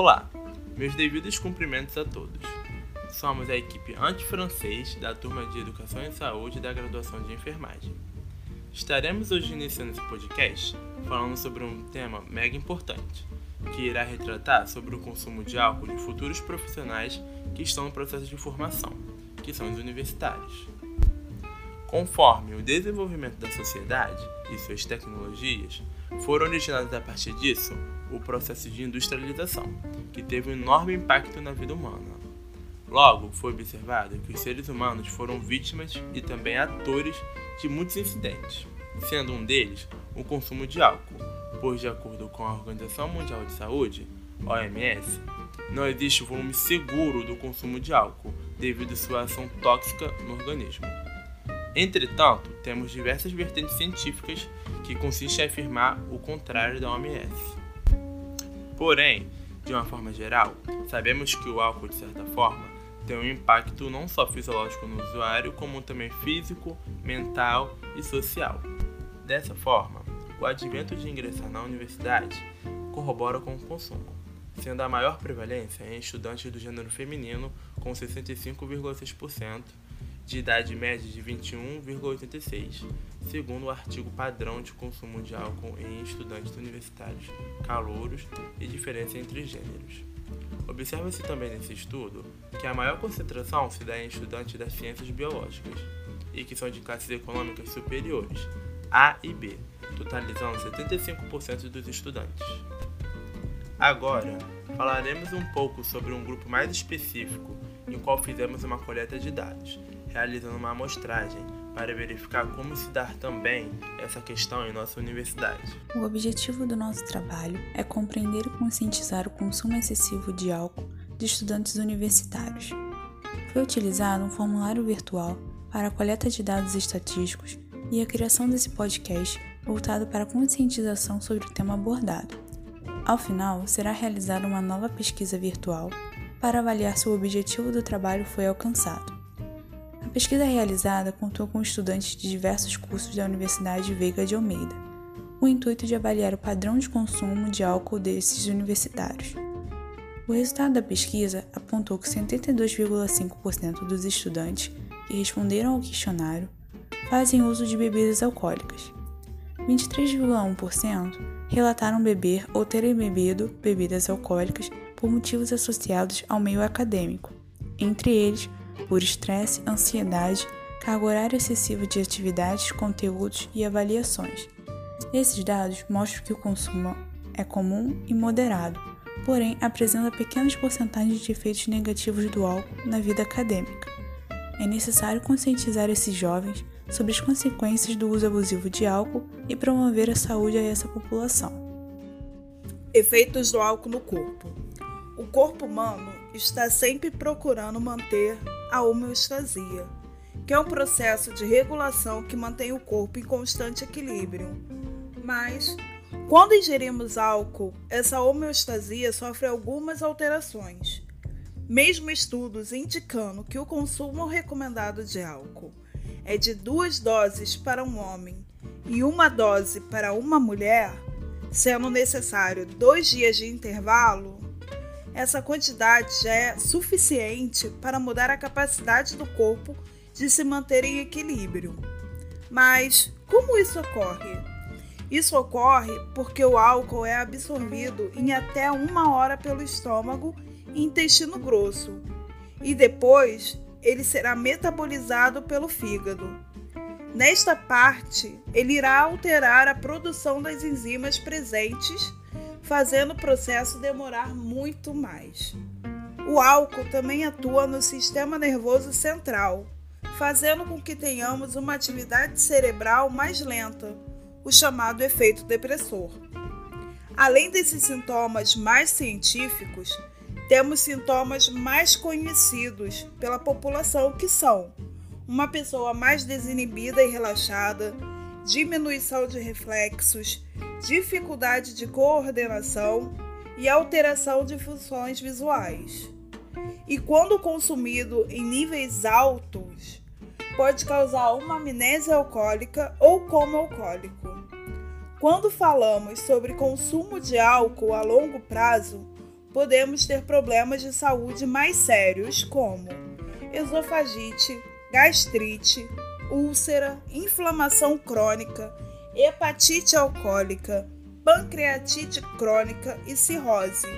Olá, meus devidos cumprimentos a todos. Somos a equipe anti-francês da turma de Educação e Saúde da graduação de Enfermagem. Estaremos hoje iniciando esse podcast falando sobre um tema mega importante, que irá retratar sobre o consumo de álcool de futuros profissionais que estão no processo de formação, que são os universitários. Conforme o desenvolvimento da sociedade e suas tecnologias, foram originados a partir disso o processo de industrialização, que teve um enorme impacto na vida humana. Logo, foi observado que os seres humanos foram vítimas e também atores de muitos incidentes, sendo um deles o consumo de álcool, pois, de acordo com a Organização Mundial de Saúde, OMS, não existe volume seguro do consumo de álcool devido à sua ação tóxica no organismo. Entretanto, temos diversas vertentes científicas que consistem em afirmar o contrário da OMS. Porém, de uma forma geral, sabemos que o álcool, de certa forma, tem um impacto não só fisiológico no usuário, como também físico, mental e social. Dessa forma, o advento de ingressar na universidade corrobora com o consumo, sendo a maior prevalência em estudantes do gênero feminino, com 65,6%, de idade média de 21,86, segundo o artigo padrão de consumo de álcool em estudantes universitários, calouros e diferença entre gêneros. Observa-se também nesse estudo que a maior concentração se dá em estudantes das ciências biológicas e que são de classes econômicas superiores, A e B, totalizando 75% dos estudantes. Agora, falaremos um pouco sobre um grupo mais específico em qual fizemos uma coleta de dados realizando uma amostragem para verificar como se dar também essa questão em nossa universidade. O objetivo do nosso trabalho é compreender e conscientizar o consumo excessivo de álcool de estudantes universitários. Foi utilizado um formulário virtual para a coleta de dados estatísticos e a criação desse podcast voltado para a conscientização sobre o tema abordado. Ao final, será realizada uma nova pesquisa virtual para avaliar se o objetivo do trabalho foi alcançado. A pesquisa realizada contou com estudantes de diversos cursos da Universidade Veiga de Almeida, com o intuito de avaliar o padrão de consumo de álcool desses universitários. O resultado da pesquisa apontou que 72,5% dos estudantes que responderam ao questionário fazem uso de bebidas alcoólicas. 23,1% relataram beber ou terem bebido bebidas alcoólicas por motivos associados ao meio acadêmico, entre eles por estresse, ansiedade, carga horária excessiva de atividades, conteúdos e avaliações. Esses dados mostram que o consumo é comum e moderado, porém apresenta pequenas porcentagens de efeitos negativos do álcool na vida acadêmica. É necessário conscientizar esses jovens sobre as consequências do uso abusivo de álcool e promover a saúde a essa população. Efeitos do álcool no corpo. O corpo humano está sempre procurando manter a homeostasia, que é um processo de regulação que mantém o corpo em constante equilíbrio. Mas, quando ingerimos álcool, essa homeostasia sofre algumas alterações. Mesmo estudos indicando que o consumo recomendado de álcool é de duas doses para um homem e uma dose para uma mulher, sendo necessário dois dias de intervalo, essa quantidade já é suficiente para mudar a capacidade do corpo de se manter em equilíbrio. Mas como isso ocorre? Isso ocorre porque o álcool é absorvido em até uma hora pelo estômago e intestino grosso, e depois ele será metabolizado pelo fígado. Nesta parte, ele irá alterar a produção das enzimas presentes fazendo o processo demorar muito mais. O álcool também atua no sistema nervoso central, fazendo com que tenhamos uma atividade cerebral mais lenta, o chamado efeito depressor. Além desses sintomas mais científicos, temos sintomas mais conhecidos pela população que são uma pessoa mais desinibida e relaxada, diminuição de reflexos, dificuldade de coordenação e alteração de funções visuais. E quando consumido em níveis altos, pode causar uma amnésia alcoólica ou coma alcoólico. Quando falamos sobre consumo de álcool a longo prazo, podemos ter problemas de saúde mais sérios, como esofagite, gastrite, úlcera, inflamação crônica, hepatite alcoólica, pancreatite crônica e cirrose,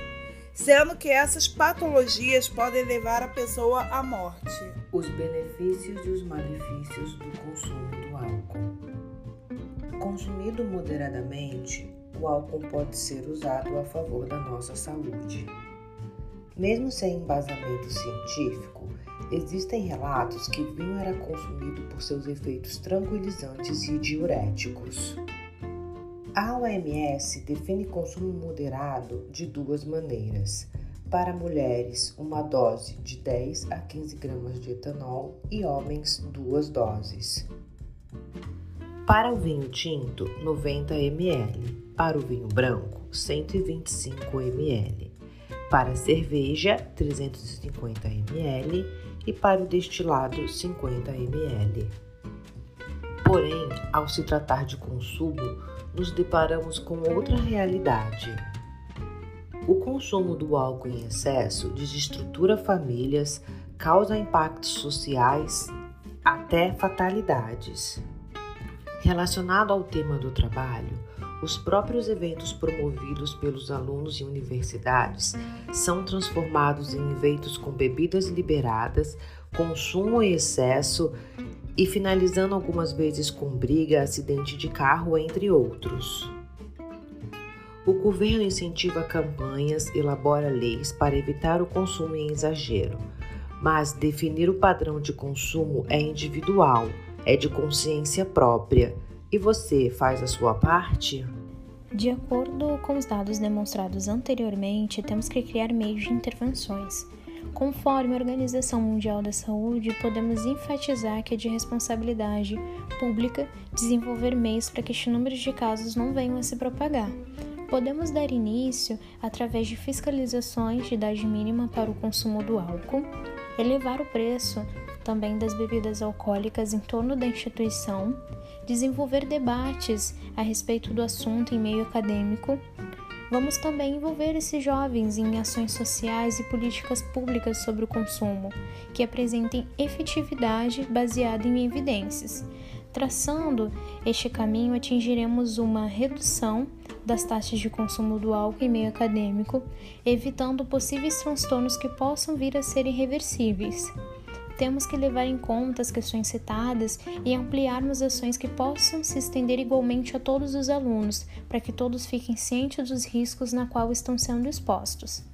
sendo que essas patologias podem levar a pessoa à morte. Os benefícios e os malefícios do consumo do álcool. Consumido moderadamente, o álcool pode ser usado a favor da nossa saúde. Mesmo sem embasamento científico, existem relatos que o vinho era consumido por seus efeitos tranquilizantes e diuréticos. A OMS define consumo moderado de duas maneiras. Para mulheres, uma dose de 10 a 15 gramas de etanol e homens, duas doses. Para o vinho tinto, 90 ml. Para o vinho branco, 125 ml. Para cerveja, 350 ml. E para o destilado, 50 ml. Porém, ao se tratar de consumo, nos deparamos com outra realidade. O consumo do álcool em excesso desestrutura famílias, causa impactos sociais, até fatalidades. Relacionado ao tema do trabalho, os próprios eventos promovidos pelos alunos em universidades são transformados em eventos com bebidas liberadas, consumo em excesso e finalizando algumas vezes com briga, acidente de carro, entre outros. O governo incentiva campanhas, elabora leis para evitar o consumo em exagero, mas definir o padrão de consumo é individual é de consciência própria. E você faz a sua parte? De acordo com os dados demonstrados anteriormente, temos que criar meios de intervenções. Conforme a Organização Mundial da Saúde, podemos enfatizar que é de responsabilidade pública desenvolver meios para que este número de casos não venham a se propagar. Podemos dar início através de fiscalizações de idade mínima para o consumo do álcool, elevar o preço também das bebidas alcoólicas em torno da instituição, desenvolver debates a respeito do assunto em meio acadêmico. Vamos também envolver esses jovens em ações sociais e políticas públicas sobre o consumo, que apresentem efetividade baseada em evidências. Traçando este caminho, atingiremos uma redução das taxas de consumo do álcool em meio acadêmico, evitando possíveis transtornos que possam vir a ser irreversíveis temos que levar em conta as questões citadas e ampliarmos ações que possam se estender igualmente a todos os alunos, para que todos fiquem cientes dos riscos na qual estão sendo expostos.